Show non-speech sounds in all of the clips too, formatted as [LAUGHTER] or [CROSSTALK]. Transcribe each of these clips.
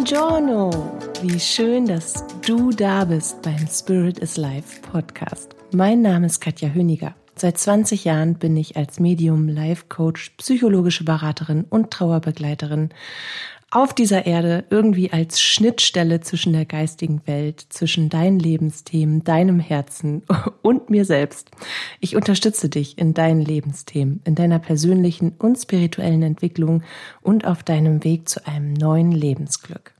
Buongiorno! Wie schön, dass du da bist beim Spirit is Life Podcast. Mein Name ist Katja Höniger. Seit 20 Jahren bin ich als Medium, Life Coach, psychologische Beraterin und Trauerbegleiterin auf dieser Erde irgendwie als Schnittstelle zwischen der geistigen Welt, zwischen deinen Lebensthemen, deinem Herzen [LAUGHS] und mir selbst. Ich unterstütze dich in deinen Lebensthemen, in deiner persönlichen und spirituellen Entwicklung und auf deinem Weg zu einem neuen Lebensglück.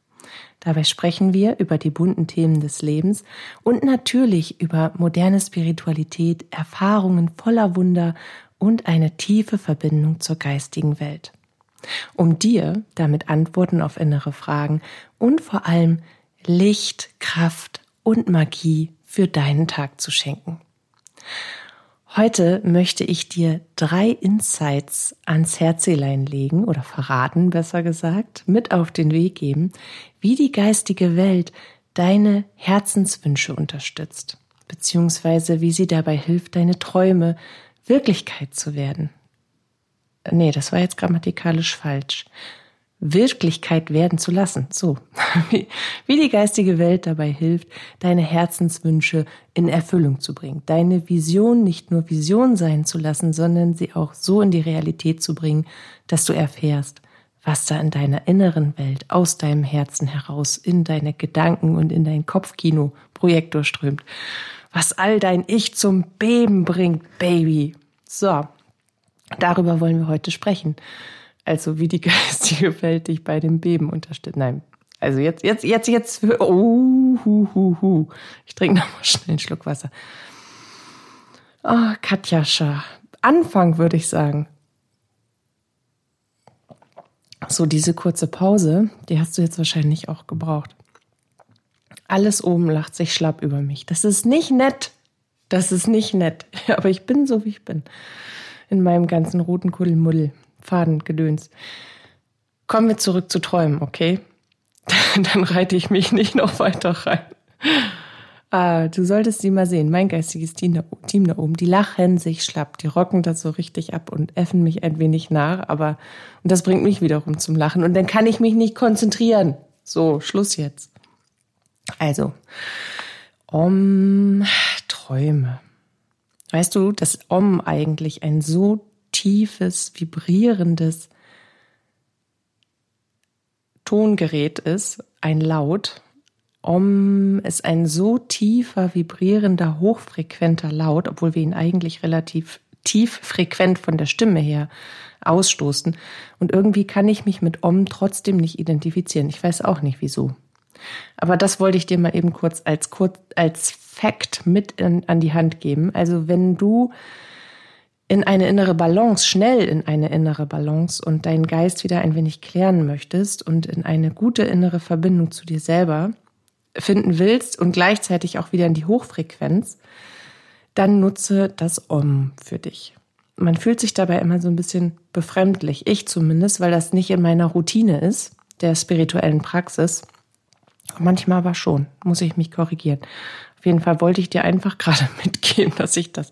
Dabei sprechen wir über die bunten Themen des Lebens und natürlich über moderne Spiritualität, Erfahrungen voller Wunder und eine tiefe Verbindung zur geistigen Welt um dir damit Antworten auf innere Fragen und vor allem Licht, Kraft und Magie für deinen Tag zu schenken. Heute möchte ich dir drei Insights ans Herzelein legen oder verraten, besser gesagt, mit auf den Weg geben, wie die geistige Welt deine Herzenswünsche unterstützt, beziehungsweise wie sie dabei hilft, deine Träume Wirklichkeit zu werden nee, das war jetzt grammatikalisch falsch. Wirklichkeit werden zu lassen. So, [LAUGHS] wie, wie die geistige Welt dabei hilft, deine Herzenswünsche in Erfüllung zu bringen, deine Vision nicht nur Vision sein zu lassen, sondern sie auch so in die Realität zu bringen, dass du erfährst, was da in deiner inneren Welt aus deinem Herzen heraus in deine Gedanken und in dein Kopfkino Projektor strömt, was all dein Ich zum Beben bringt, Baby. So, Darüber wollen wir heute sprechen. Also wie die [LAUGHS] geistige Welt dich bei dem Beben unterstützt. Nein, also jetzt, jetzt, jetzt, jetzt. Oh, hu, hu, hu. Ich trinke nochmal schnell einen Schluck Wasser. Oh, Katjascha. Anfang würde ich sagen. So, diese kurze Pause, die hast du jetzt wahrscheinlich auch gebraucht. Alles oben lacht sich schlapp über mich. Das ist nicht nett. Das ist nicht nett. [LAUGHS] Aber ich bin so, wie ich bin in meinem ganzen roten Kuddelmuddel, Fadengedöns. Kommen wir zurück zu Träumen, okay? [LAUGHS] Dann reite ich mich nicht noch weiter rein. Ah, du solltest sie mal sehen. Mein geistiges Team da, Team da oben, die lachen sich schlapp, die rocken das so richtig ab und äffen mich ein wenig nach, aber und das bringt mich wiederum zum Lachen und dann kann ich mich nicht konzentrieren. So, Schluss jetzt. Also, um Träume. Weißt du, dass Om eigentlich ein so tiefes, vibrierendes Tongerät ist, ein Laut. Om ist ein so tiefer, vibrierender, hochfrequenter Laut, obwohl wir ihn eigentlich relativ tief frequent von der Stimme her ausstoßen. Und irgendwie kann ich mich mit Om trotzdem nicht identifizieren. Ich weiß auch nicht wieso. Aber das wollte ich dir mal eben kurz als, kurz, als Fact mit in, an die Hand geben. Also wenn du in eine innere Balance, schnell in eine innere Balance und deinen Geist wieder ein wenig klären möchtest und in eine gute innere Verbindung zu dir selber finden willst und gleichzeitig auch wieder in die Hochfrequenz, dann nutze das Om für dich. Man fühlt sich dabei immer so ein bisschen befremdlich, ich zumindest, weil das nicht in meiner Routine ist, der spirituellen Praxis. Manchmal aber schon, muss ich mich korrigieren. Auf jeden Fall wollte ich dir einfach [LAUGHS] gerade mitgeben, dass ich das,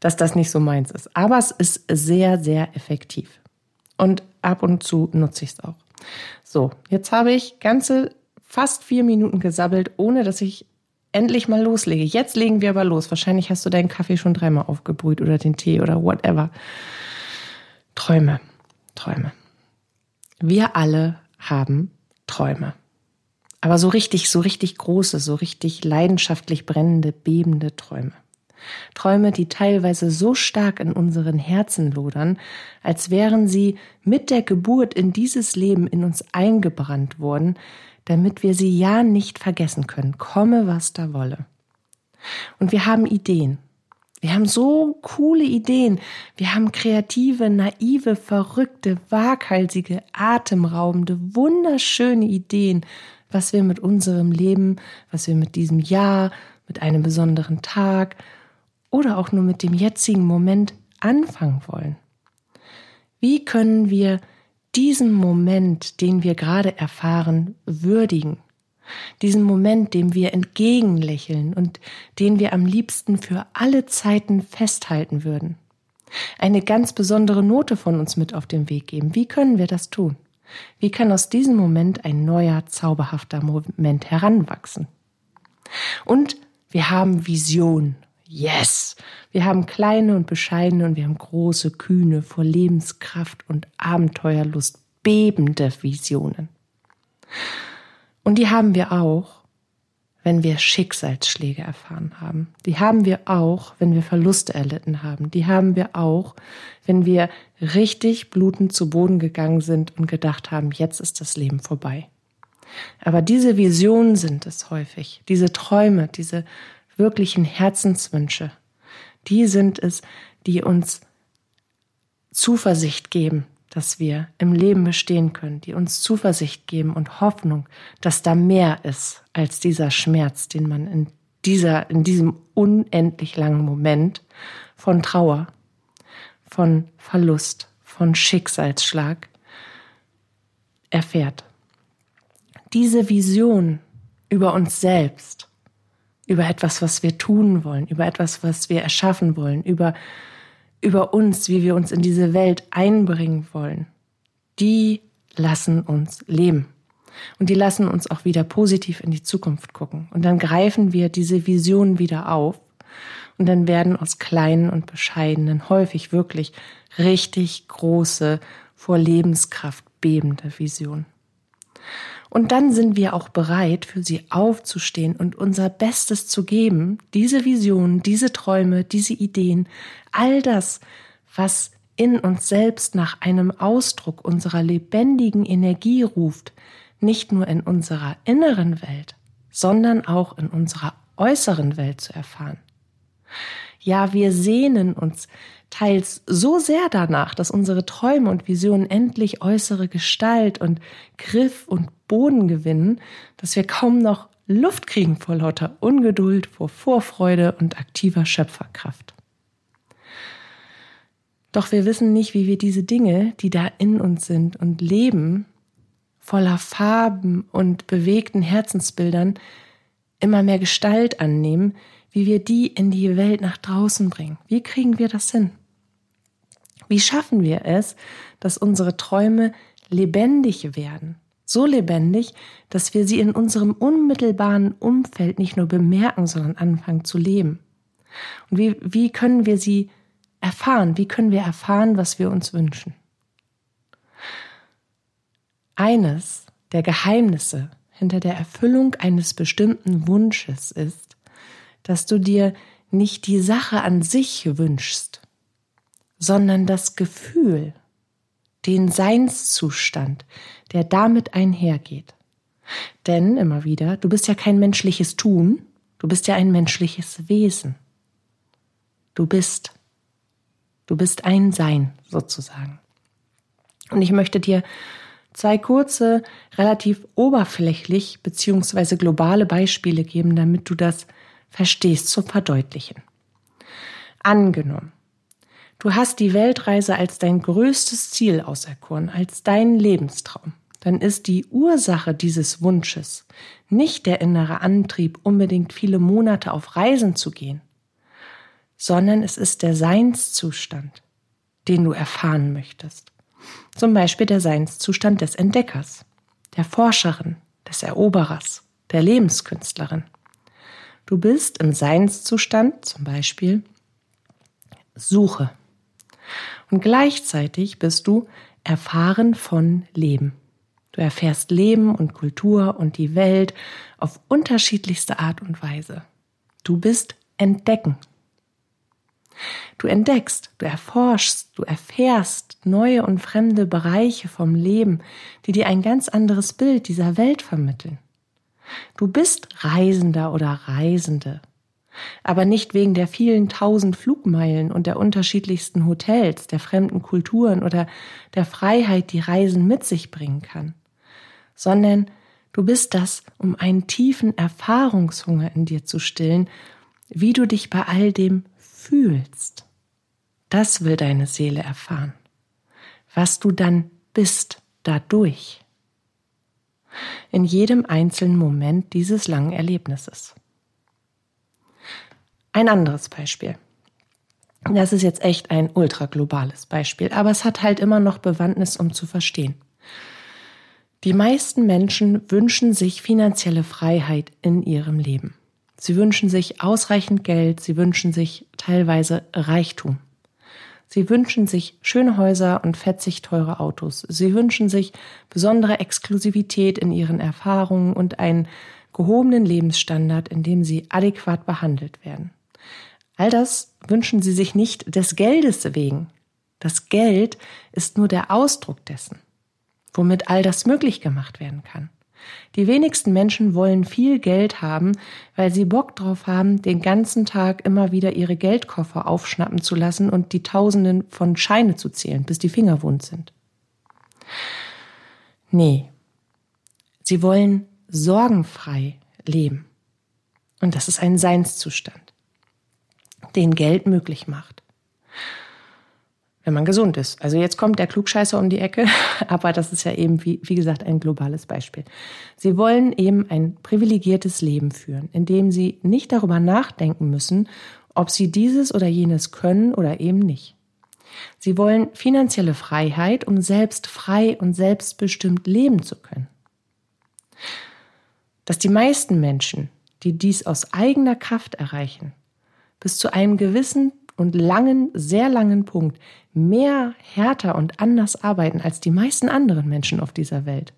dass das nicht so meins ist. Aber es ist sehr, sehr effektiv. Und ab und zu nutze ich es auch. So, jetzt habe ich ganze fast vier Minuten gesabbelt, ohne dass ich endlich mal loslege. Jetzt legen wir aber los. Wahrscheinlich hast du deinen Kaffee schon dreimal aufgebrüht oder den Tee oder whatever. Träume, Träume. Wir alle haben Träume. Aber so richtig, so richtig große, so richtig leidenschaftlich brennende, bebende Träume. Träume, die teilweise so stark in unseren Herzen lodern, als wären sie mit der Geburt in dieses Leben in uns eingebrannt worden, damit wir sie ja nicht vergessen können, komme was da wolle. Und wir haben Ideen. Wir haben so coole Ideen. Wir haben kreative, naive, verrückte, waghalsige, atemraubende, wunderschöne Ideen was wir mit unserem Leben, was wir mit diesem Jahr, mit einem besonderen Tag oder auch nur mit dem jetzigen Moment anfangen wollen. Wie können wir diesen Moment, den wir gerade erfahren, würdigen? Diesen Moment, dem wir entgegenlächeln und den wir am liebsten für alle Zeiten festhalten würden. Eine ganz besondere Note von uns mit auf den Weg geben. Wie können wir das tun? Wie kann aus diesem Moment ein neuer, zauberhafter Moment heranwachsen? Und wir haben Vision. Yes! Wir haben kleine und bescheidene und wir haben große, kühne, vor Lebenskraft und Abenteuerlust bebende Visionen. Und die haben wir auch, wenn wir Schicksalsschläge erfahren haben. Die haben wir auch, wenn wir Verluste erlitten haben. Die haben wir auch, wenn wir richtig blutend zu Boden gegangen sind und gedacht haben, jetzt ist das Leben vorbei. Aber diese Visionen sind es häufig, diese Träume, diese wirklichen Herzenswünsche, die sind es, die uns Zuversicht geben, dass wir im Leben bestehen können, die uns Zuversicht geben und Hoffnung, dass da mehr ist als dieser Schmerz, den man in dieser, in diesem unendlich langen Moment von Trauer, von Verlust, von Schicksalsschlag erfährt. Diese Vision über uns selbst, über etwas, was wir tun wollen, über etwas, was wir erschaffen wollen, über über uns, wie wir uns in diese Welt einbringen wollen, die lassen uns leben. Und die lassen uns auch wieder positiv in die Zukunft gucken. Und dann greifen wir diese Visionen wieder auf. Und dann werden aus kleinen und bescheidenen häufig wirklich richtig große, vor Lebenskraft bebende Visionen. Und dann sind wir auch bereit, für sie aufzustehen und unser Bestes zu geben, diese Visionen, diese Träume, diese Ideen, all das, was in uns selbst nach einem Ausdruck unserer lebendigen Energie ruft, nicht nur in unserer inneren Welt, sondern auch in unserer äußeren Welt zu erfahren. Ja, wir sehnen uns teils so sehr danach, dass unsere Träume und Visionen endlich äußere Gestalt und Griff und Boden gewinnen, dass wir kaum noch Luft kriegen vor lauter Ungeduld, vor Vorfreude und aktiver Schöpferkraft. Doch wir wissen nicht, wie wir diese Dinge, die da in uns sind und leben, voller Farben und bewegten Herzensbildern, immer mehr Gestalt annehmen, wie wir die in die Welt nach draußen bringen. Wie kriegen wir das hin? Wie schaffen wir es, dass unsere Träume lebendig werden? So lebendig, dass wir sie in unserem unmittelbaren Umfeld nicht nur bemerken, sondern anfangen zu leben. Und wie, wie können wir sie erfahren? Wie können wir erfahren, was wir uns wünschen? Eines der Geheimnisse hinter der Erfüllung eines bestimmten Wunsches ist, dass du dir nicht die Sache an sich wünschst, sondern das Gefühl, den Seinszustand, der damit einhergeht. Denn immer wieder, du bist ja kein menschliches Tun, du bist ja ein menschliches Wesen. Du bist. Du bist ein Sein sozusagen. Und ich möchte dir zwei kurze, relativ oberflächlich beziehungsweise globale Beispiele geben, damit du das verstehst zu verdeutlichen. Angenommen, Du hast die Weltreise als dein größtes Ziel auserkoren, als dein Lebenstraum. Dann ist die Ursache dieses Wunsches nicht der innere Antrieb, unbedingt viele Monate auf Reisen zu gehen, sondern es ist der Seinszustand, den du erfahren möchtest. Zum Beispiel der Seinszustand des Entdeckers, der Forscherin, des Eroberers, der Lebenskünstlerin. Du bist im Seinszustand zum Beispiel Suche. Und gleichzeitig bist du erfahren von Leben. Du erfährst Leben und Kultur und die Welt auf unterschiedlichste Art und Weise. Du bist entdecken. Du entdeckst, du erforschst, du erfährst neue und fremde Bereiche vom Leben, die dir ein ganz anderes Bild dieser Welt vermitteln. Du bist Reisender oder Reisende aber nicht wegen der vielen tausend Flugmeilen und der unterschiedlichsten Hotels, der fremden Kulturen oder der Freiheit, die Reisen mit sich bringen kann, sondern du bist das, um einen tiefen Erfahrungshunger in dir zu stillen, wie du dich bei all dem fühlst. Das will deine Seele erfahren, was du dann bist dadurch. In jedem einzelnen Moment dieses langen Erlebnisses. Ein anderes Beispiel. Das ist jetzt echt ein ultra globales Beispiel, aber es hat halt immer noch Bewandtnis, um zu verstehen. Die meisten Menschen wünschen sich finanzielle Freiheit in ihrem Leben. Sie wünschen sich ausreichend Geld, sie wünschen sich teilweise Reichtum. Sie wünschen sich schöne Häuser und fetzig teure Autos. Sie wünschen sich besondere Exklusivität in ihren Erfahrungen und einen gehobenen Lebensstandard, in dem sie adäquat behandelt werden. All das wünschen sie sich nicht des Geldes wegen. Das Geld ist nur der Ausdruck dessen, womit all das möglich gemacht werden kann. Die wenigsten Menschen wollen viel Geld haben, weil sie Bock drauf haben, den ganzen Tag immer wieder ihre Geldkoffer aufschnappen zu lassen und die Tausenden von Scheine zu zählen, bis die Finger wund sind. Nee. Sie wollen sorgenfrei leben. Und das ist ein Seinszustand, den Geld möglich macht wenn man gesund ist. Also jetzt kommt der Klugscheißer um die Ecke, [LAUGHS] aber das ist ja eben, wie, wie gesagt, ein globales Beispiel. Sie wollen eben ein privilegiertes Leben führen, in dem sie nicht darüber nachdenken müssen, ob sie dieses oder jenes können oder eben nicht. Sie wollen finanzielle Freiheit, um selbst frei und selbstbestimmt leben zu können. Dass die meisten Menschen, die dies aus eigener Kraft erreichen, bis zu einem gewissen und langen, sehr langen Punkt mehr härter und anders arbeiten als die meisten anderen Menschen auf dieser Welt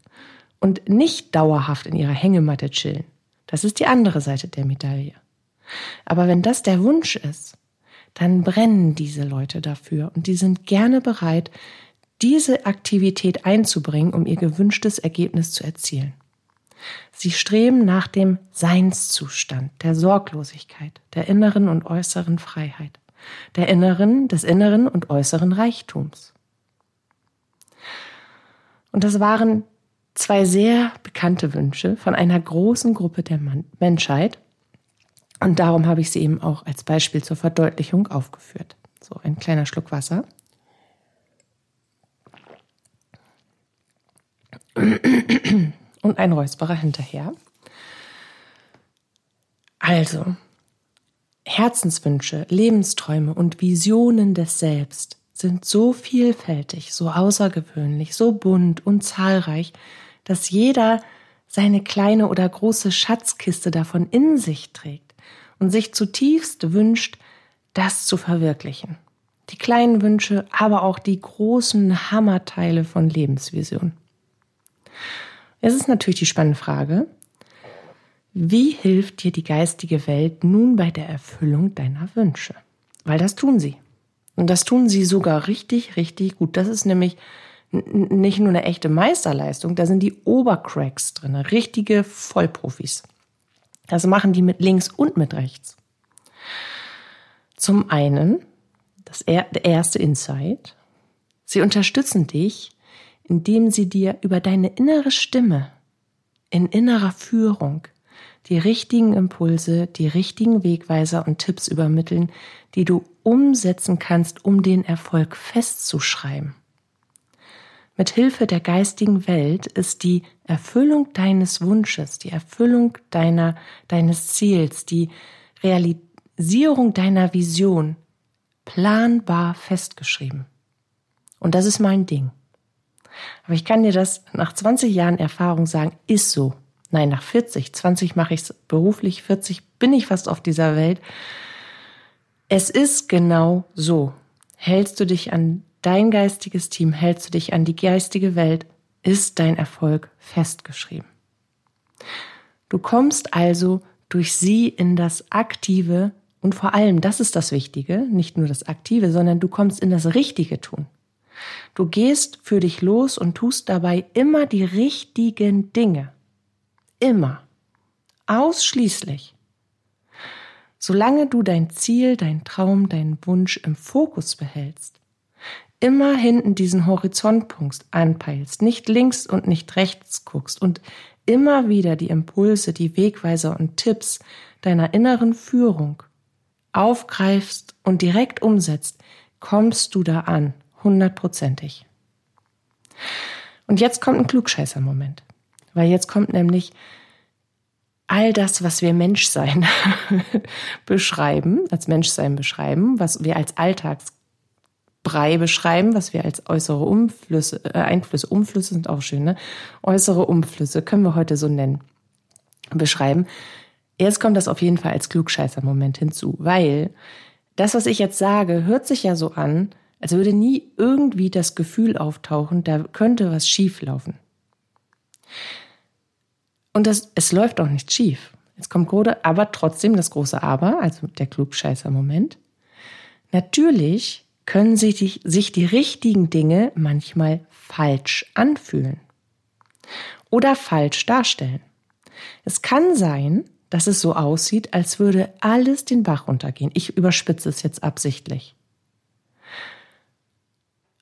und nicht dauerhaft in ihrer Hängematte chillen. Das ist die andere Seite der Medaille. Aber wenn das der Wunsch ist, dann brennen diese Leute dafür und die sind gerne bereit, diese Aktivität einzubringen, um ihr gewünschtes Ergebnis zu erzielen. Sie streben nach dem Seinszustand, der Sorglosigkeit, der inneren und äußeren Freiheit der inneren, des inneren und äußeren Reichtums. Und das waren zwei sehr bekannte Wünsche von einer großen Gruppe der Menschheit. Und darum habe ich sie eben auch als Beispiel zur Verdeutlichung aufgeführt. So ein kleiner Schluck Wasser. Und ein Räusperer hinterher. Also, Herzenswünsche, Lebensträume und Visionen des Selbst sind so vielfältig, so außergewöhnlich, so bunt und zahlreich, dass jeder seine kleine oder große Schatzkiste davon in sich trägt und sich zutiefst wünscht, das zu verwirklichen. Die kleinen Wünsche, aber auch die großen Hammerteile von Lebensvision. Es ist natürlich die spannende Frage, wie hilft dir die geistige Welt nun bei der Erfüllung deiner Wünsche? Weil das tun sie. Und das tun sie sogar richtig, richtig gut. Das ist nämlich nicht nur eine echte Meisterleistung, da sind die Obercracks drin, richtige Vollprofis. Das machen die mit links und mit rechts. Zum einen, das er, erste Insight, sie unterstützen dich, indem sie dir über deine innere Stimme in innerer Führung die richtigen Impulse, die richtigen Wegweiser und Tipps übermitteln, die du umsetzen kannst, um den Erfolg festzuschreiben. Mit Hilfe der geistigen Welt ist die Erfüllung deines Wunsches, die Erfüllung deiner, deines Ziels, die Realisierung deiner Vision planbar festgeschrieben. Und das ist mein Ding. Aber ich kann dir das nach 20 Jahren Erfahrung sagen, ist so. Nein, nach 40, 20 mache ich es beruflich, 40 bin ich fast auf dieser Welt. Es ist genau so. Hältst du dich an dein geistiges Team, hältst du dich an die geistige Welt, ist dein Erfolg festgeschrieben. Du kommst also durch sie in das Aktive und vor allem, das ist das Wichtige, nicht nur das Aktive, sondern du kommst in das Richtige tun. Du gehst für dich los und tust dabei immer die richtigen Dinge. Immer. Ausschließlich. Solange du dein Ziel, dein Traum, deinen Wunsch im Fokus behältst, immer hinten diesen Horizontpunkt anpeilst, nicht links und nicht rechts guckst und immer wieder die Impulse, die Wegweiser und Tipps deiner inneren Führung aufgreifst und direkt umsetzt, kommst du da an, hundertprozentig. Und jetzt kommt ein Klugscheißer-Moment. Weil jetzt kommt nämlich all das, was wir Menschsein [LAUGHS] beschreiben, als Menschsein beschreiben, was wir als Alltagsbrei Brei beschreiben, was wir als äußere Umflüsse, äh, Einflüsse, Umflüsse sind auch schön, ne? Äußere Umflüsse können wir heute so nennen, beschreiben. Jetzt kommt das auf jeden Fall als Klugscheißer-Moment hinzu, weil das, was ich jetzt sage, hört sich ja so an, als würde nie irgendwie das Gefühl auftauchen, da könnte was schief laufen. Und das, es läuft auch nicht schief. Jetzt kommt Grode, aber trotzdem das große Aber, also der Klugscheißer-Moment. Natürlich können sich die, sich die richtigen Dinge manchmal falsch anfühlen oder falsch darstellen. Es kann sein, dass es so aussieht, als würde alles den Bach runtergehen. Ich überspitze es jetzt absichtlich.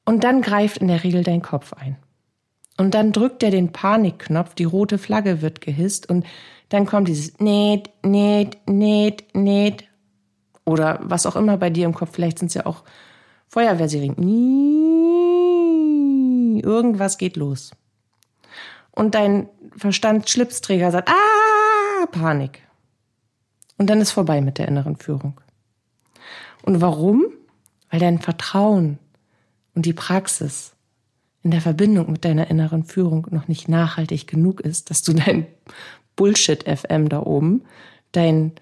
Und dann greift in der Regel dein Kopf ein. Und dann drückt er den Panikknopf, die rote Flagge wird gehisst und dann kommt dieses Näht, Näht, Näht, Näht. Oder was auch immer bei dir im Kopf, vielleicht sind es ja auch Feuerwehrsirenen. Irgendwas geht los. Und dein Verstand Schlipsträger sagt, ah, Panik. Und dann ist vorbei mit der inneren Führung. Und warum? Weil dein Vertrauen und die Praxis in der Verbindung mit deiner inneren Führung noch nicht nachhaltig genug ist, dass du dein Bullshit-FM da oben, dein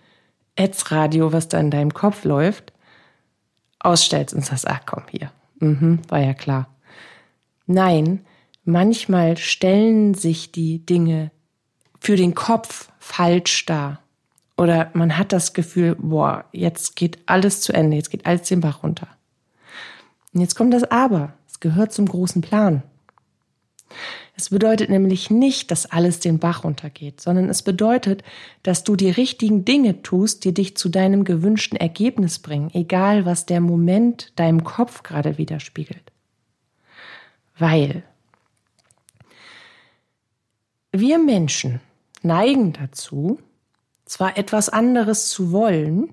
Ads-Radio, was da in deinem Kopf läuft, ausstellst und sagst, ach komm, hier, mhm, war ja klar. Nein, manchmal stellen sich die Dinge für den Kopf falsch dar. Oder man hat das Gefühl, boah, jetzt geht alles zu Ende, jetzt geht alles den Bach runter. Und jetzt kommt das Aber. Es gehört zum großen Plan. Es bedeutet nämlich nicht, dass alles den Bach runtergeht, sondern es bedeutet, dass du die richtigen Dinge tust, die dich zu deinem gewünschten Ergebnis bringen, egal was der Moment deinem Kopf gerade widerspiegelt. Weil wir Menschen neigen dazu, zwar etwas anderes zu wollen,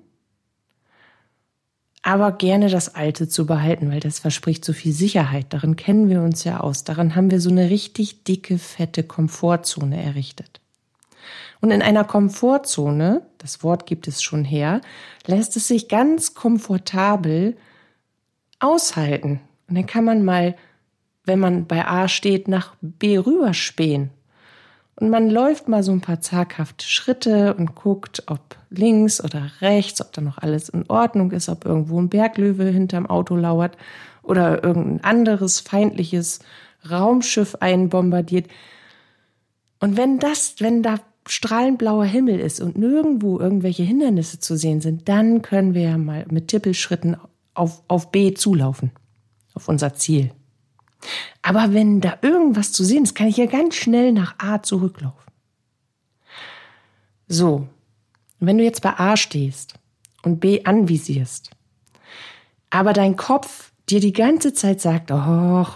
aber gerne das Alte zu behalten, weil das verspricht so viel Sicherheit. Darin kennen wir uns ja aus. Daran haben wir so eine richtig dicke, fette Komfortzone errichtet. Und in einer Komfortzone, das Wort gibt es schon her, lässt es sich ganz komfortabel aushalten. Und dann kann man mal, wenn man bei A steht, nach B rüberspähen und man läuft mal so ein paar zaghafte Schritte und guckt, ob links oder rechts, ob da noch alles in Ordnung ist, ob irgendwo ein Berglöwe hinterm Auto lauert oder irgendein anderes feindliches Raumschiff einbombardiert. Und wenn das, wenn da strahlend blauer Himmel ist und nirgendwo irgendwelche Hindernisse zu sehen sind, dann können wir ja mal mit Tippelschritten auf, auf B zulaufen, auf unser Ziel. Aber wenn da irgendwas zu sehen ist, kann ich ja ganz schnell nach A zurücklaufen. So, wenn du jetzt bei A stehst und B anvisierst, aber dein Kopf dir die ganze Zeit sagt, oh,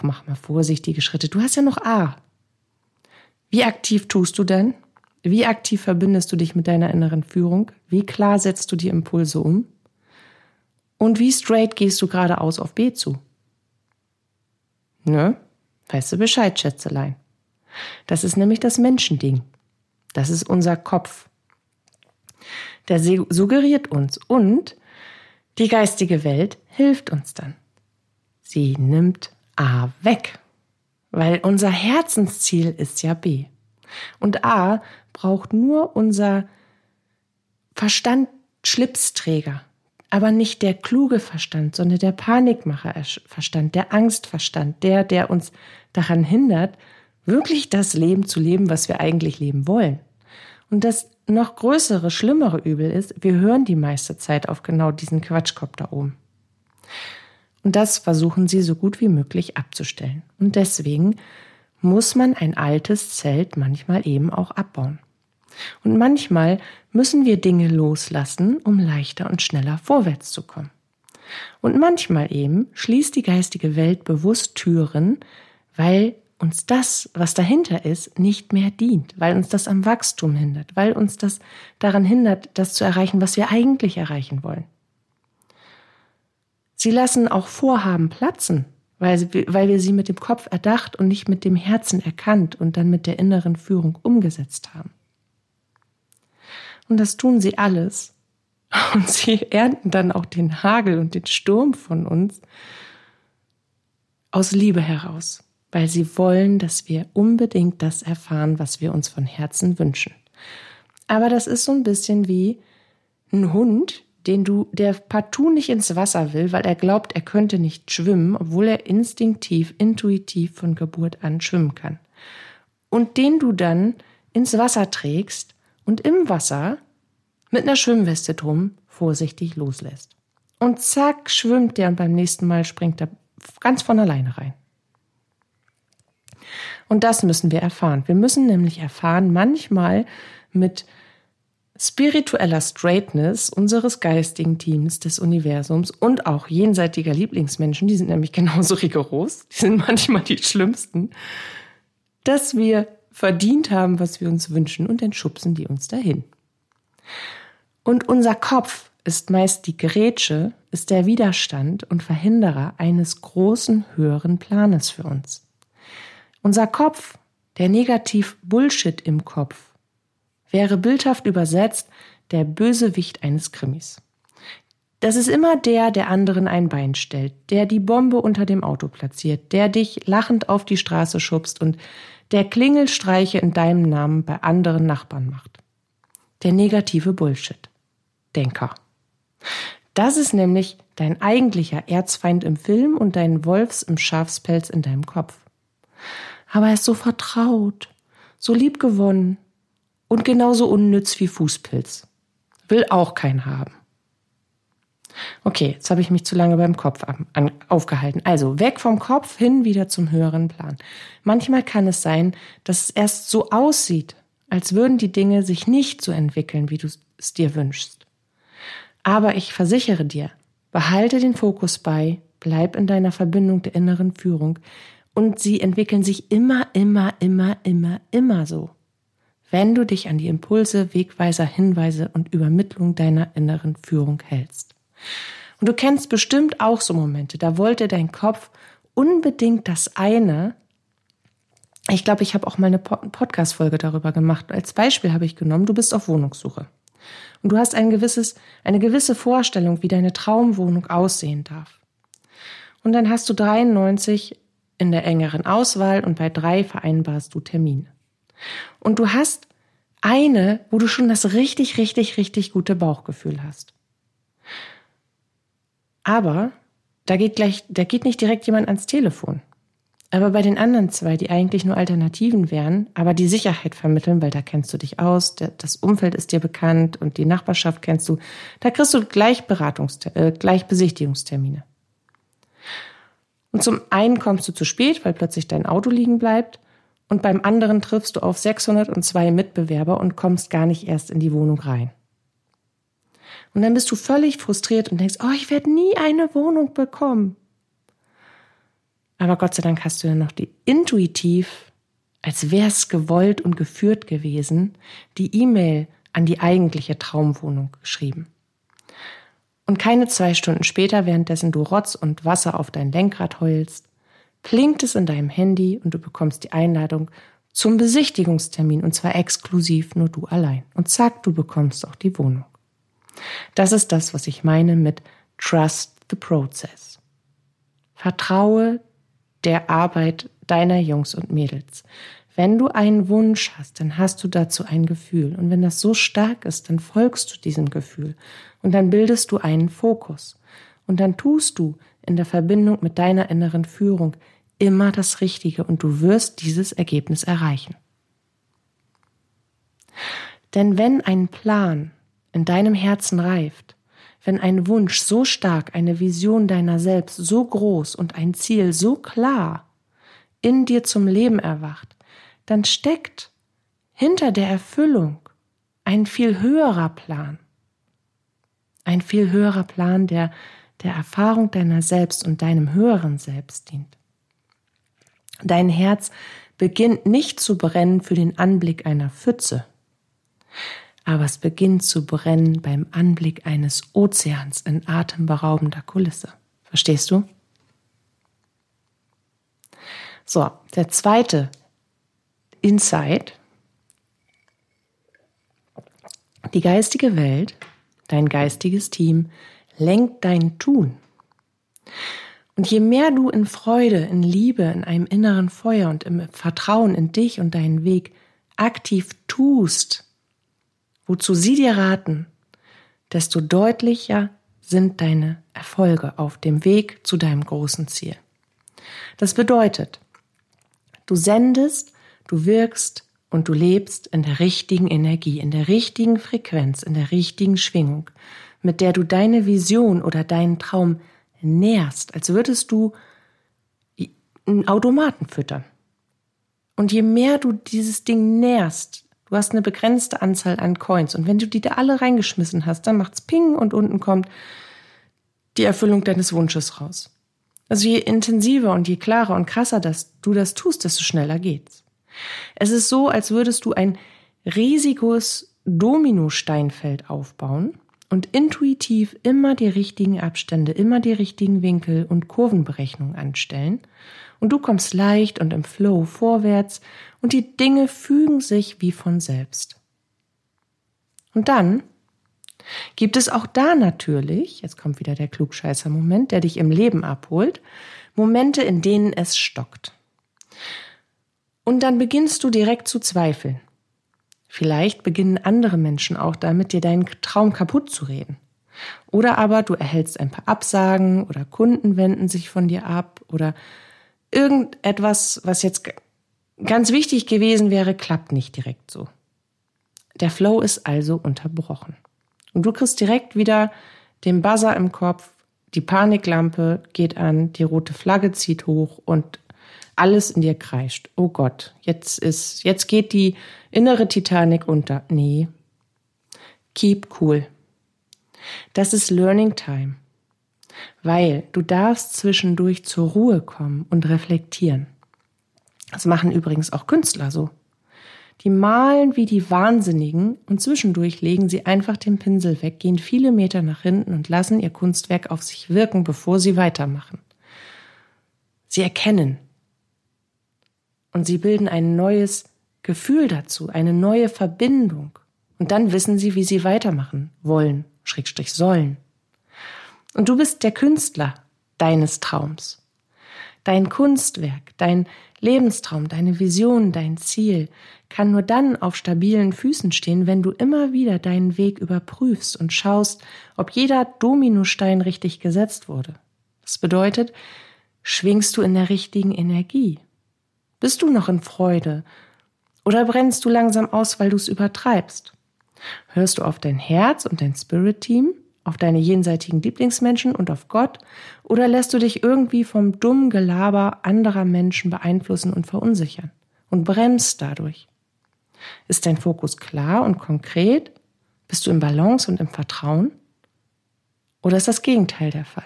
mach mal vorsichtige Schritte, du hast ja noch A. Wie aktiv tust du denn? Wie aktiv verbindest du dich mit deiner inneren Führung? Wie klar setzt du die Impulse um? Und wie straight gehst du geradeaus auf B zu? Ne? Weißt du Bescheid, Schätzelein? Das ist nämlich das Menschending. Das ist unser Kopf. Der suggeriert uns und die geistige Welt hilft uns dann. Sie nimmt A weg, weil unser Herzensziel ist ja B. Und A braucht nur unser Verstand Schlipsträger, aber nicht der kluge Verstand, sondern der Panikmacher-Verstand, der Angstverstand, der, der uns daran hindert, wirklich das Leben zu leben, was wir eigentlich leben wollen. Und das noch größere, schlimmere Übel ist, wir hören die meiste Zeit auf genau diesen Quatschkopf da oben. Und das versuchen sie so gut wie möglich abzustellen. Und deswegen muss man ein altes Zelt manchmal eben auch abbauen. Und manchmal müssen wir Dinge loslassen, um leichter und schneller vorwärts zu kommen. Und manchmal eben schließt die geistige Welt bewusst Türen, weil uns das, was dahinter ist, nicht mehr dient, weil uns das am Wachstum hindert, weil uns das daran hindert, das zu erreichen, was wir eigentlich erreichen wollen. Sie lassen auch Vorhaben platzen, weil, weil wir sie mit dem Kopf erdacht und nicht mit dem Herzen erkannt und dann mit der inneren Führung umgesetzt haben. Und das tun sie alles. [LAUGHS] Und sie ernten dann auch den Hagel und den Sturm von uns, aus Liebe heraus, weil sie wollen, dass wir unbedingt das erfahren, was wir uns von Herzen wünschen. Aber das ist so ein bisschen wie ein Hund, den du, der partout nicht ins Wasser will, weil er glaubt, er könnte nicht schwimmen, obwohl er instinktiv, intuitiv von Geburt an schwimmen kann. Und den du dann ins Wasser trägst und im Wasser mit einer Schwimmweste drum vorsichtig loslässt. Und zack, schwimmt der und beim nächsten Mal springt er ganz von alleine rein. Und das müssen wir erfahren. Wir müssen nämlich erfahren, manchmal mit spiritueller Straightness unseres geistigen Teams des Universums und auch jenseitiger Lieblingsmenschen, die sind nämlich [LAUGHS] genauso rigoros, die sind manchmal die schlimmsten, dass wir verdient haben, was wir uns wünschen und dann schubsen die uns dahin. Und unser Kopf ist meist die Gerätsche, ist der Widerstand und Verhinderer eines großen höheren Planes für uns. Unser Kopf, der negativ Bullshit im Kopf, wäre bildhaft übersetzt der Bösewicht eines Krimis. Das ist immer der, der anderen ein Bein stellt, der die Bombe unter dem Auto platziert, der dich lachend auf die Straße schubst und der Klingelstreiche in deinem Namen bei anderen Nachbarn macht. Der negative Bullshit. Denker. Das ist nämlich dein eigentlicher Erzfeind im Film und dein Wolfs im Schafspelz in deinem Kopf. Aber er ist so vertraut, so liebgewonnen und genauso unnütz wie Fußpilz. Will auch keinen haben. Okay, jetzt habe ich mich zu lange beim Kopf an, aufgehalten. Also weg vom Kopf hin wieder zum höheren Plan. Manchmal kann es sein, dass es erst so aussieht, als würden die Dinge sich nicht so entwickeln, wie du es dir wünschst. Aber ich versichere dir, behalte den Fokus bei, bleib in deiner Verbindung der inneren Führung und sie entwickeln sich immer, immer, immer, immer, immer so. Wenn du dich an die Impulse, Wegweiser, Hinweise und Übermittlung deiner inneren Führung hältst. Und du kennst bestimmt auch so Momente, da wollte dein Kopf unbedingt das eine. Ich glaube, ich habe auch mal eine Podcast-Folge darüber gemacht. Als Beispiel habe ich genommen, du bist auf Wohnungssuche. Und du hast ein gewisses, eine gewisse Vorstellung, wie deine Traumwohnung aussehen darf. Und dann hast du 93 in der engeren Auswahl und bei drei vereinbarst du Termine. Und du hast eine, wo du schon das richtig, richtig, richtig gute Bauchgefühl hast. Aber da geht gleich, da geht nicht direkt jemand ans Telefon. Aber bei den anderen zwei, die eigentlich nur Alternativen wären, aber die Sicherheit vermitteln, weil da kennst du dich aus, das Umfeld ist dir bekannt und die Nachbarschaft kennst du, da kriegst du gleich Beratungs äh, gleich Besichtigungstermine. Und zum einen kommst du zu spät, weil plötzlich dein Auto liegen bleibt, und beim anderen triffst du auf 602 Mitbewerber und kommst gar nicht erst in die Wohnung rein. Und dann bist du völlig frustriert und denkst, oh, ich werde nie eine Wohnung bekommen. Aber Gott sei Dank hast du ja noch die intuitiv, als wär's gewollt und geführt gewesen, die E-Mail an die eigentliche Traumwohnung geschrieben. Und keine zwei Stunden später, währenddessen du Rotz und Wasser auf dein Lenkrad heulst, blinkt es in deinem Handy und du bekommst die Einladung zum Besichtigungstermin und zwar exklusiv nur du allein. Und zack, du bekommst auch die Wohnung. Das ist das, was ich meine mit Trust the Process. Vertraue der Arbeit deiner Jungs und Mädels. Wenn du einen Wunsch hast, dann hast du dazu ein Gefühl. Und wenn das so stark ist, dann folgst du diesem Gefühl. Und dann bildest du einen Fokus. Und dann tust du in der Verbindung mit deiner inneren Führung immer das Richtige und du wirst dieses Ergebnis erreichen. Denn wenn ein Plan in deinem Herzen reift, wenn ein Wunsch so stark, eine Vision deiner selbst so groß und ein Ziel so klar in dir zum Leben erwacht, dann steckt hinter der Erfüllung ein viel höherer Plan. Ein viel höherer Plan, der der Erfahrung deiner selbst und deinem höheren Selbst dient. Dein Herz beginnt nicht zu brennen für den Anblick einer Pfütze, aber es beginnt zu brennen beim Anblick eines Ozeans in atemberaubender Kulisse. Verstehst du? So, der zweite Insight. Die geistige Welt, dein geistiges Team, lenkt dein Tun. Und je mehr du in Freude, in Liebe, in einem inneren Feuer und im Vertrauen in dich und deinen Weg aktiv tust, wozu sie dir raten, desto deutlicher sind deine Erfolge auf dem Weg zu deinem großen Ziel. Das bedeutet, du sendest, du wirkst und du lebst in der richtigen Energie, in der richtigen Frequenz, in der richtigen Schwingung, mit der du deine Vision oder deinen Traum nährst, als würdest du einen Automaten füttern. Und je mehr du dieses Ding nährst, du hast eine begrenzte Anzahl an Coins und wenn du die da alle reingeschmissen hast, dann macht's Ping und unten kommt die Erfüllung deines Wunsches raus. Also je intensiver und je klarer und krasser das, du das tust, desto schneller geht's. Es ist so, als würdest du ein riesiges Dominosteinfeld aufbauen und intuitiv immer die richtigen Abstände, immer die richtigen Winkel und Kurvenberechnungen anstellen. Und du kommst leicht und im Flow vorwärts und die Dinge fügen sich wie von selbst. Und dann gibt es auch da natürlich, jetzt kommt wieder der Klugscheißer-Moment, der dich im Leben abholt, Momente, in denen es stockt. Und dann beginnst du direkt zu zweifeln. Vielleicht beginnen andere Menschen auch damit, dir deinen Traum kaputt zu reden. Oder aber du erhältst ein paar Absagen oder Kunden wenden sich von dir ab oder irgendetwas, was jetzt ganz wichtig gewesen wäre, klappt nicht direkt so. Der Flow ist also unterbrochen. Und du kriegst direkt wieder den Buzzer im Kopf, die Paniklampe geht an, die rote Flagge zieht hoch und alles in dir kreischt. Oh Gott, jetzt ist, jetzt geht die innere Titanic unter. Nee. Keep cool. Das ist Learning Time. Weil du darfst zwischendurch zur Ruhe kommen und reflektieren. Das machen übrigens auch Künstler so. Die malen wie die Wahnsinnigen und zwischendurch legen sie einfach den Pinsel weg, gehen viele Meter nach hinten und lassen ihr Kunstwerk auf sich wirken, bevor sie weitermachen. Sie erkennen, und sie bilden ein neues Gefühl dazu, eine neue Verbindung. Und dann wissen sie, wie sie weitermachen wollen, Schrägstrich sollen. Und du bist der Künstler deines Traums. Dein Kunstwerk, dein Lebenstraum, deine Vision, dein Ziel kann nur dann auf stabilen Füßen stehen, wenn du immer wieder deinen Weg überprüfst und schaust, ob jeder Dominostein richtig gesetzt wurde. Das bedeutet, schwingst du in der richtigen Energie? Bist du noch in Freude? Oder brennst du langsam aus, weil du es übertreibst? Hörst du auf dein Herz und dein Spirit-Team, auf deine jenseitigen Lieblingsmenschen und auf Gott? Oder lässt du dich irgendwie vom dummen Gelaber anderer Menschen beeinflussen und verunsichern und bremst dadurch? Ist dein Fokus klar und konkret? Bist du im Balance und im Vertrauen? Oder ist das Gegenteil der Fall?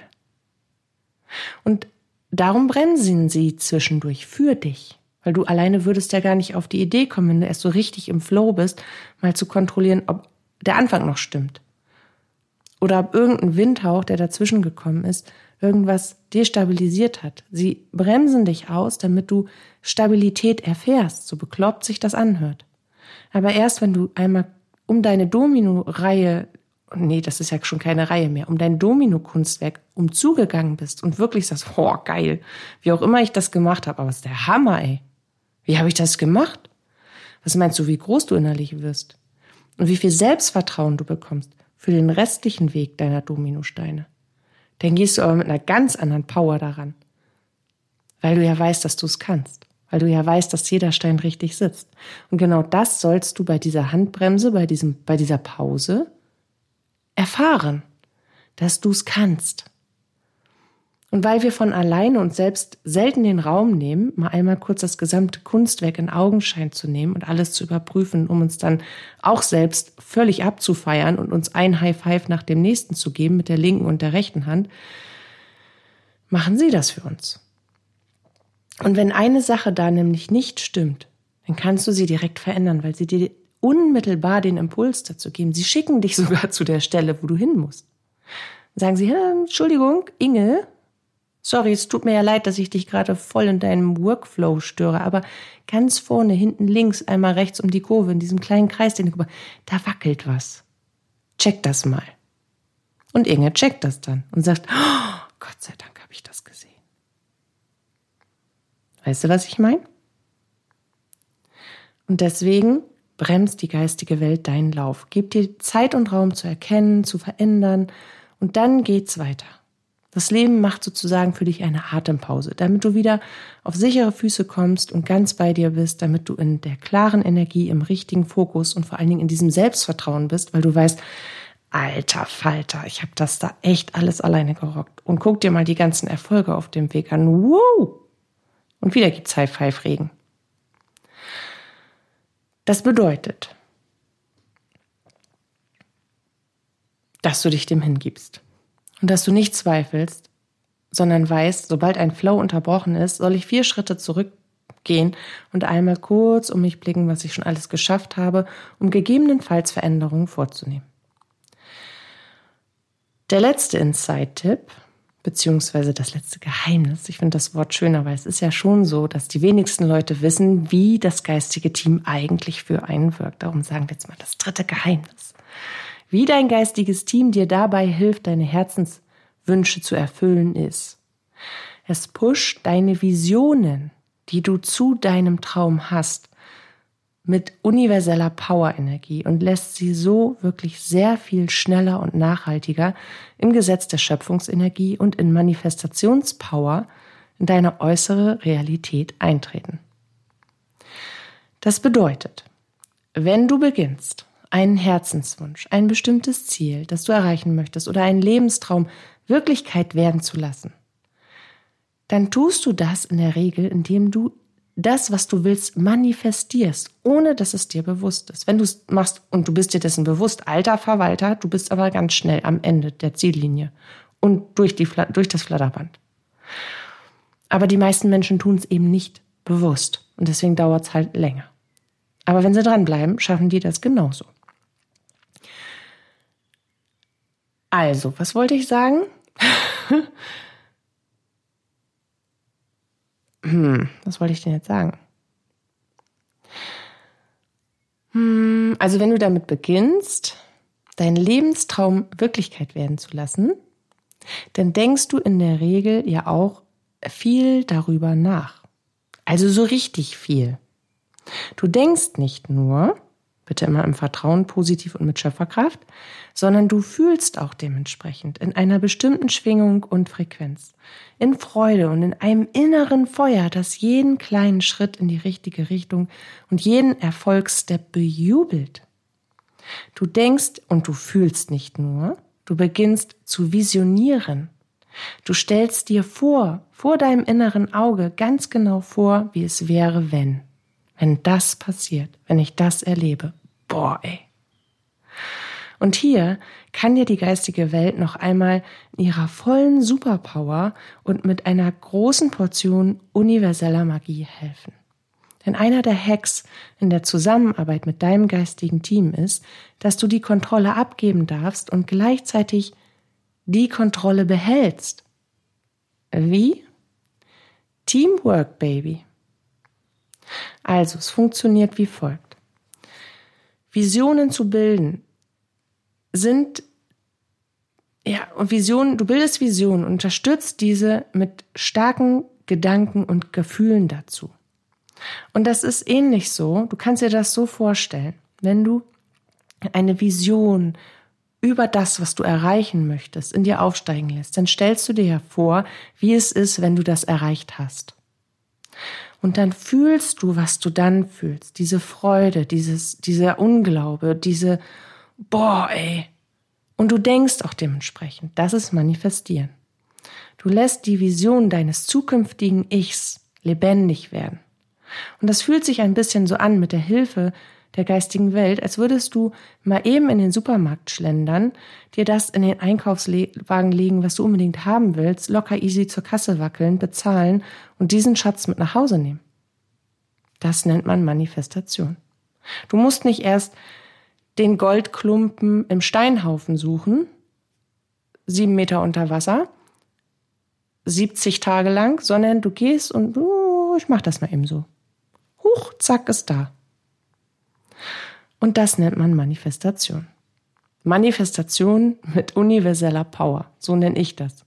Und darum bremsen sie zwischendurch für dich. Weil du alleine würdest ja gar nicht auf die Idee kommen, wenn du erst so richtig im Flow bist, mal zu kontrollieren, ob der Anfang noch stimmt. Oder ob irgendein Windhauch, der dazwischen gekommen ist, irgendwas destabilisiert hat. Sie bremsen dich aus, damit du Stabilität erfährst, so bekloppt sich das anhört. Aber erst wenn du einmal um deine Domino-Reihe, nee, das ist ja schon keine Reihe mehr, um dein Domino-Kunstwerk umzugegangen bist und wirklich sagst, oh, geil, wie auch immer ich das gemacht habe, aber es ist der Hammer, ey. Wie habe ich das gemacht? Was meinst du, wie groß du innerlich wirst? Und wie viel Selbstvertrauen du bekommst für den restlichen Weg deiner Dominosteine? Dann gehst du aber mit einer ganz anderen Power daran. Weil du ja weißt, dass du es kannst. Weil du ja weißt, dass jeder Stein richtig sitzt. Und genau das sollst du bei dieser Handbremse, bei diesem, bei dieser Pause erfahren. Dass du es kannst. Und weil wir von alleine uns selbst selten den Raum nehmen, mal einmal kurz das gesamte Kunstwerk in Augenschein zu nehmen und alles zu überprüfen, um uns dann auch selbst völlig abzufeiern und uns ein High Five nach dem nächsten zu geben mit der linken und der rechten Hand, machen Sie das für uns. Und wenn eine Sache da nämlich nicht stimmt, dann kannst du sie direkt verändern, weil sie dir unmittelbar den Impuls dazu geben. Sie schicken dich sogar [LAUGHS] zu der Stelle, wo du hin musst. Sagen sie, Entschuldigung, Inge, Sorry, es tut mir ja leid, dass ich dich gerade voll in deinem Workflow störe, aber ganz vorne, hinten links, einmal rechts um die Kurve, in diesem kleinen Kreis, den du, da wackelt was. Check das mal. Und Inge checkt das dann und sagt, oh, Gott sei Dank habe ich das gesehen. Weißt du, was ich meine? Und deswegen bremst die geistige Welt deinen Lauf. Gib dir Zeit und Raum zu erkennen, zu verändern und dann geht's weiter. Das Leben macht sozusagen für dich eine Atempause, damit du wieder auf sichere Füße kommst und ganz bei dir bist, damit du in der klaren Energie, im richtigen Fokus und vor allen Dingen in diesem Selbstvertrauen bist, weil du weißt, alter Falter, ich habe das da echt alles alleine gerockt. Und guck dir mal die ganzen Erfolge auf dem Weg an. Woo! Und wieder gibt's High-Five-Regen. Das bedeutet, dass du dich dem hingibst und dass du nicht zweifelst, sondern weißt, sobald ein Flow unterbrochen ist, soll ich vier Schritte zurückgehen und einmal kurz um mich blicken, was ich schon alles geschafft habe, um gegebenenfalls Veränderungen vorzunehmen. Der letzte Insight-Tipp beziehungsweise das letzte Geheimnis. Ich finde das Wort schöner, weil es ist ja schon so, dass die wenigsten Leute wissen, wie das geistige Team eigentlich für einen wirkt. Darum sagen wir jetzt mal das dritte Geheimnis. Wie dein geistiges Team dir dabei hilft, deine Herzenswünsche zu erfüllen, ist. Es pusht deine Visionen, die du zu deinem Traum hast, mit universeller Power-Energie und lässt sie so wirklich sehr viel schneller und nachhaltiger im Gesetz der Schöpfungsenergie und in Manifestationspower in deine äußere Realität eintreten. Das bedeutet, wenn du beginnst, einen Herzenswunsch, ein bestimmtes Ziel, das du erreichen möchtest oder einen Lebenstraum Wirklichkeit werden zu lassen, dann tust du das in der Regel, indem du das, was du willst, manifestierst, ohne dass es dir bewusst ist. Wenn du es machst und du bist dir dessen bewusst, alter Verwalter, du bist aber ganz schnell am Ende der Ziellinie und durch, die, durch das Flatterband. Aber die meisten Menschen tun es eben nicht bewusst und deswegen dauert es halt länger. Aber wenn sie dranbleiben, schaffen die das genauso. Also, was wollte ich sagen? Hm, was wollte ich denn jetzt sagen? Hm, also wenn du damit beginnst, deinen Lebenstraum Wirklichkeit werden zu lassen, dann denkst du in der Regel ja auch viel darüber nach. Also so richtig viel. Du denkst nicht nur, bitte immer im Vertrauen positiv und mit Schöpferkraft, sondern du fühlst auch dementsprechend in einer bestimmten Schwingung und Frequenz, in Freude und in einem inneren Feuer, das jeden kleinen Schritt in die richtige Richtung und jeden Erfolgsstep bejubelt. Du denkst und du fühlst nicht nur, du beginnst zu visionieren. Du stellst dir vor, vor deinem inneren Auge ganz genau vor, wie es wäre, wenn. Wenn das passiert, wenn ich das erlebe, boah, ey. Und hier kann dir die geistige Welt noch einmal in ihrer vollen Superpower und mit einer großen Portion universeller Magie helfen. Denn einer der Hacks in der Zusammenarbeit mit deinem geistigen Team ist, dass du die Kontrolle abgeben darfst und gleichzeitig die Kontrolle behältst. Wie? Teamwork, Baby. Also, es funktioniert wie folgt. Visionen zu bilden sind ja, und Visionen, du bildest Visionen unterstützt diese mit starken Gedanken und Gefühlen dazu. Und das ist ähnlich so, du kannst dir das so vorstellen, wenn du eine Vision über das, was du erreichen möchtest, in dir aufsteigen lässt, dann stellst du dir vor, wie es ist, wenn du das erreicht hast. Und dann fühlst du, was du dann fühlst. Diese Freude, dieses, dieser Unglaube, diese, boah, ey. Und du denkst auch dementsprechend. Das ist manifestieren. Du lässt die Vision deines zukünftigen Ichs lebendig werden. Und das fühlt sich ein bisschen so an mit der Hilfe der geistigen Welt, als würdest du mal eben in den Supermarkt schlendern, dir das in den Einkaufswagen legen, was du unbedingt haben willst, locker easy zur Kasse wackeln, bezahlen und diesen Schatz mit nach Hause nehmen. Das nennt man Manifestation. Du musst nicht erst den Goldklumpen im Steinhaufen suchen, sieben Meter unter Wasser, 70 Tage lang, sondern du gehst und oh, ich mach das mal eben so. Huch, zack, ist da. Und das nennt man Manifestation. Manifestation mit universeller Power, so nenne ich das.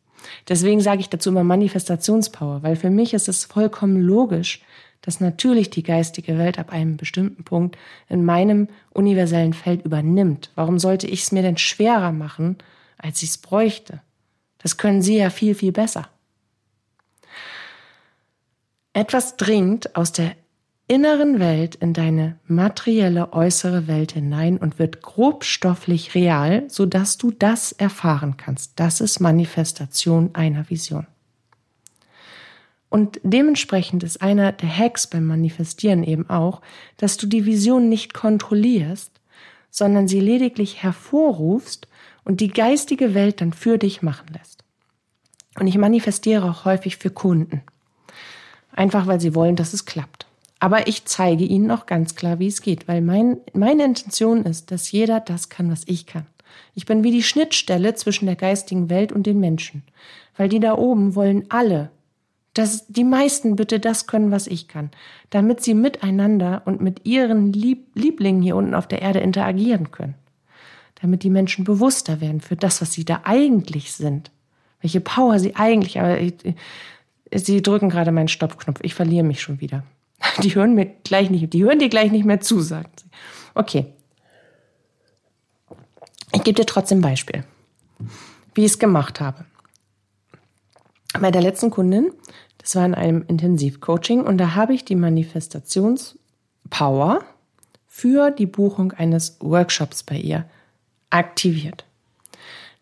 Deswegen sage ich dazu immer Manifestationspower, weil für mich ist es vollkommen logisch, dass natürlich die geistige Welt ab einem bestimmten Punkt in meinem universellen Feld übernimmt. Warum sollte ich es mir denn schwerer machen, als ich es bräuchte? Das können Sie ja viel, viel besser. Etwas dringt aus der inneren Welt in deine materielle äußere Welt hinein und wird grobstofflich real, sodass du das erfahren kannst. Das ist Manifestation einer Vision. Und dementsprechend ist einer der Hacks beim Manifestieren eben auch, dass du die Vision nicht kontrollierst, sondern sie lediglich hervorrufst und die geistige Welt dann für dich machen lässt. Und ich manifestiere auch häufig für Kunden. Einfach weil sie wollen, dass es klappt. Aber ich zeige ihnen auch ganz klar, wie es geht, weil mein, meine Intention ist, dass jeder das kann, was ich kann. Ich bin wie die Schnittstelle zwischen der geistigen Welt und den Menschen. Weil die da oben wollen alle dass die meisten bitte das können, was ich kann, damit sie miteinander und mit ihren Lieb Lieblingen hier unten auf der Erde interagieren können. Damit die Menschen bewusster werden für das, was sie da eigentlich sind. Welche Power sie eigentlich, aber ich, sie drücken gerade meinen Stoppknopf. Ich verliere mich schon wieder. [LAUGHS] Die hören mir gleich nicht, die hören dir gleich nicht mehr zu, sagt sie. Okay. Ich gebe dir trotzdem ein Beispiel, wie ich es gemacht habe. Bei der letzten Kundin das war in einem Intensivcoaching und da habe ich die Manifestationspower für die Buchung eines Workshops bei ihr aktiviert.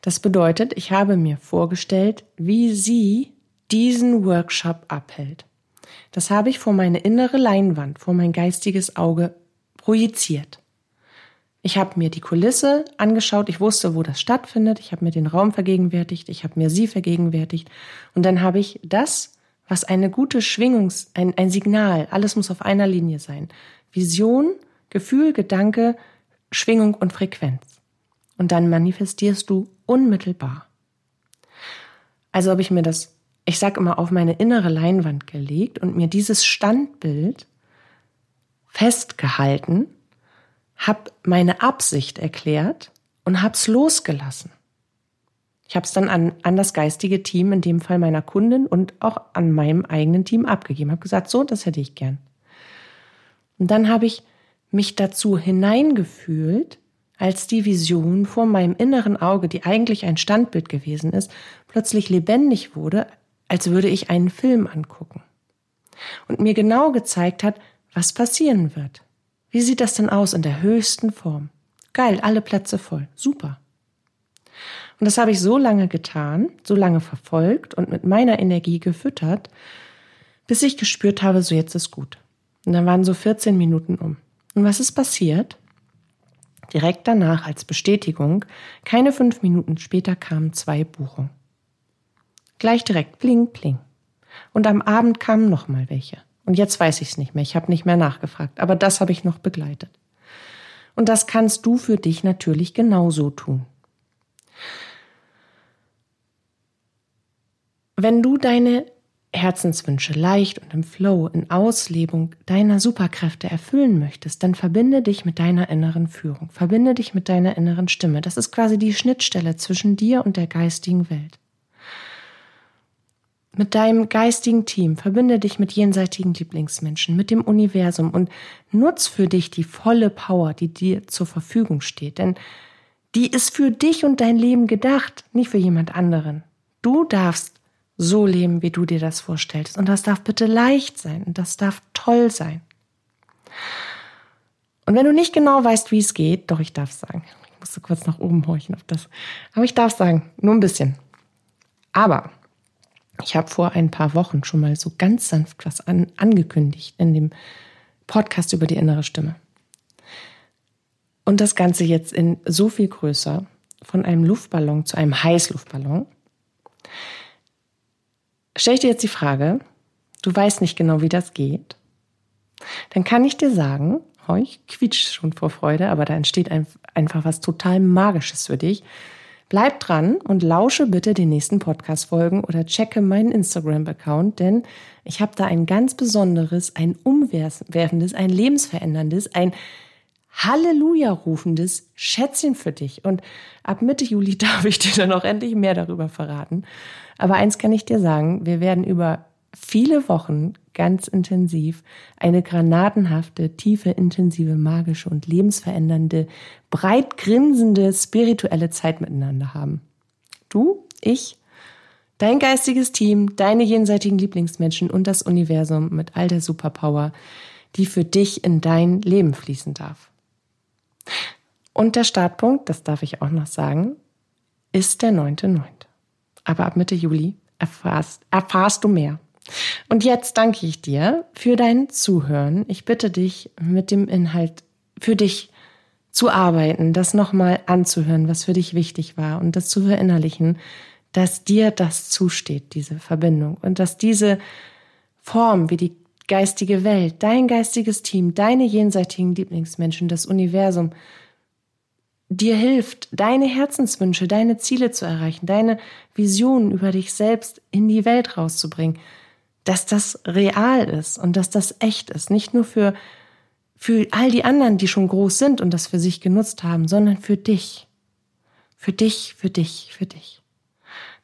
Das bedeutet, ich habe mir vorgestellt, wie sie diesen Workshop abhält. Das habe ich vor meine innere Leinwand, vor mein geistiges Auge projiziert. Ich habe mir die Kulisse angeschaut, ich wusste, wo das stattfindet, ich habe mir den Raum vergegenwärtigt, ich habe mir sie vergegenwärtigt und dann habe ich das was eine gute Schwingungs, ein, ein Signal, alles muss auf einer Linie sein. Vision, Gefühl, Gedanke, Schwingung und Frequenz. Und dann manifestierst du unmittelbar. Also habe ich mir das, ich sag immer, auf meine innere Leinwand gelegt und mir dieses Standbild festgehalten, hab meine Absicht erklärt und hab's losgelassen. Ich habe es dann an, an das geistige Team, in dem Fall meiner Kundin und auch an meinem eigenen Team abgegeben. Habe gesagt, so, das hätte ich gern. Und dann habe ich mich dazu hineingefühlt, als die Vision vor meinem inneren Auge, die eigentlich ein Standbild gewesen ist, plötzlich lebendig wurde, als würde ich einen Film angucken. Und mir genau gezeigt hat, was passieren wird. Wie sieht das denn aus in der höchsten Form? Geil, alle Plätze voll. Super. Und das habe ich so lange getan, so lange verfolgt und mit meiner Energie gefüttert, bis ich gespürt habe, so jetzt ist gut. Und dann waren so 14 Minuten um. Und was ist passiert? Direkt danach als Bestätigung, keine fünf Minuten später kamen zwei Buchungen. Gleich direkt, pling, pling. Und am Abend kamen noch mal welche. Und jetzt weiß ich es nicht mehr, ich habe nicht mehr nachgefragt, aber das habe ich noch begleitet. Und das kannst du für dich natürlich genauso tun. Wenn du deine Herzenswünsche leicht und im Flow, in Auslebung deiner Superkräfte erfüllen möchtest, dann verbinde dich mit deiner inneren Führung, verbinde dich mit deiner inneren Stimme. Das ist quasi die Schnittstelle zwischen dir und der geistigen Welt. Mit deinem geistigen Team verbinde dich mit jenseitigen Lieblingsmenschen, mit dem Universum und nutz für dich die volle Power, die dir zur Verfügung steht, denn die ist für dich und dein Leben gedacht, nicht für jemand anderen. Du darfst so leben, wie du dir das vorstellst. Und das darf bitte leicht sein und das darf toll sein. Und wenn du nicht genau weißt, wie es geht, doch ich darf sagen, ich musste kurz nach oben horchen auf das, aber ich darf sagen, nur ein bisschen. Aber ich habe vor ein paar Wochen schon mal so ganz sanft was an, angekündigt in dem Podcast über die innere Stimme. Und das Ganze jetzt in so viel größer, von einem Luftballon zu einem Heißluftballon. Stell ich dir jetzt die Frage, du weißt nicht genau, wie das geht, dann kann ich dir sagen, oh, ich quietsche schon vor Freude, aber da entsteht einfach was total Magisches für dich. Bleib dran und lausche bitte den nächsten Podcast-Folgen oder checke meinen Instagram-Account, denn ich habe da ein ganz besonderes, ein umwerfendes, ein lebensveränderndes, ein Halleluja rufendes Schätzchen für dich. Und ab Mitte Juli [LAUGHS] darf ich dir dann auch endlich mehr darüber verraten. Aber eins kann ich dir sagen, wir werden über viele Wochen ganz intensiv eine granatenhafte, tiefe, intensive, magische und lebensverändernde, breit grinsende, spirituelle Zeit miteinander haben. Du, ich, dein geistiges Team, deine jenseitigen Lieblingsmenschen und das Universum mit all der Superpower, die für dich in dein Leben fließen darf. Und der Startpunkt, das darf ich auch noch sagen, ist der 9.9. Aber ab Mitte Juli erfahrst, erfahrst du mehr. Und jetzt danke ich dir für dein Zuhören. Ich bitte dich, mit dem Inhalt für dich zu arbeiten, das nochmal anzuhören, was für dich wichtig war und das zu verinnerlichen, dass dir das zusteht, diese Verbindung und dass diese Form, wie die geistige Welt, dein geistiges Team, deine jenseitigen Lieblingsmenschen, das Universum dir hilft, deine Herzenswünsche, deine Ziele zu erreichen, deine Visionen über dich selbst in die Welt rauszubringen, dass das real ist und dass das echt ist, nicht nur für für all die anderen, die schon groß sind und das für sich genutzt haben, sondern für dich. Für dich, für dich, für dich.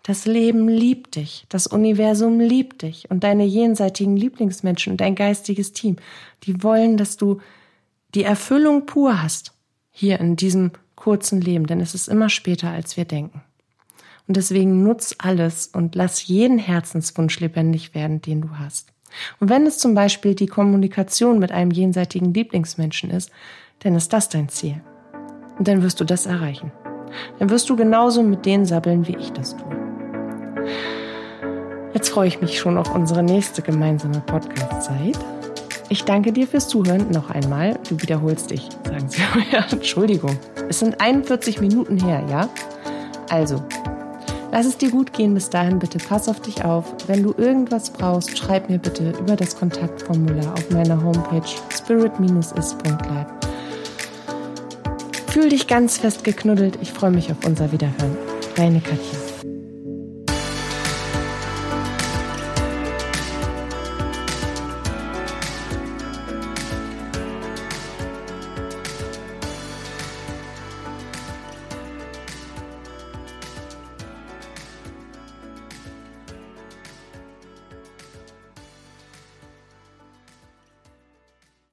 Das Leben liebt dich, das Universum liebt dich und deine jenseitigen Lieblingsmenschen und dein geistiges Team, die wollen, dass du die Erfüllung pur hast hier in diesem kurzen Leben, denn es ist immer später, als wir denken. Und deswegen nutz alles und lass jeden Herzenswunsch lebendig werden, den du hast. Und wenn es zum Beispiel die Kommunikation mit einem jenseitigen Lieblingsmenschen ist, dann ist das dein Ziel. Und dann wirst du das erreichen. Dann wirst du genauso mit denen sabbeln, wie ich das tue. Jetzt freue ich mich schon auf unsere nächste gemeinsame Podcast-Zeit. Ich danke dir fürs Zuhören noch einmal. Du wiederholst dich, sagen sie. [LAUGHS] ja, Entschuldigung. Es sind 41 Minuten her, ja? Also, Lass es dir gut gehen bis dahin, bitte pass auf dich auf. Wenn du irgendwas brauchst, schreib mir bitte über das Kontaktformular auf meiner Homepage spirit-is.live. Fühl dich ganz fest geknuddelt. Ich freue mich auf unser Wiederhören. Deine Katja.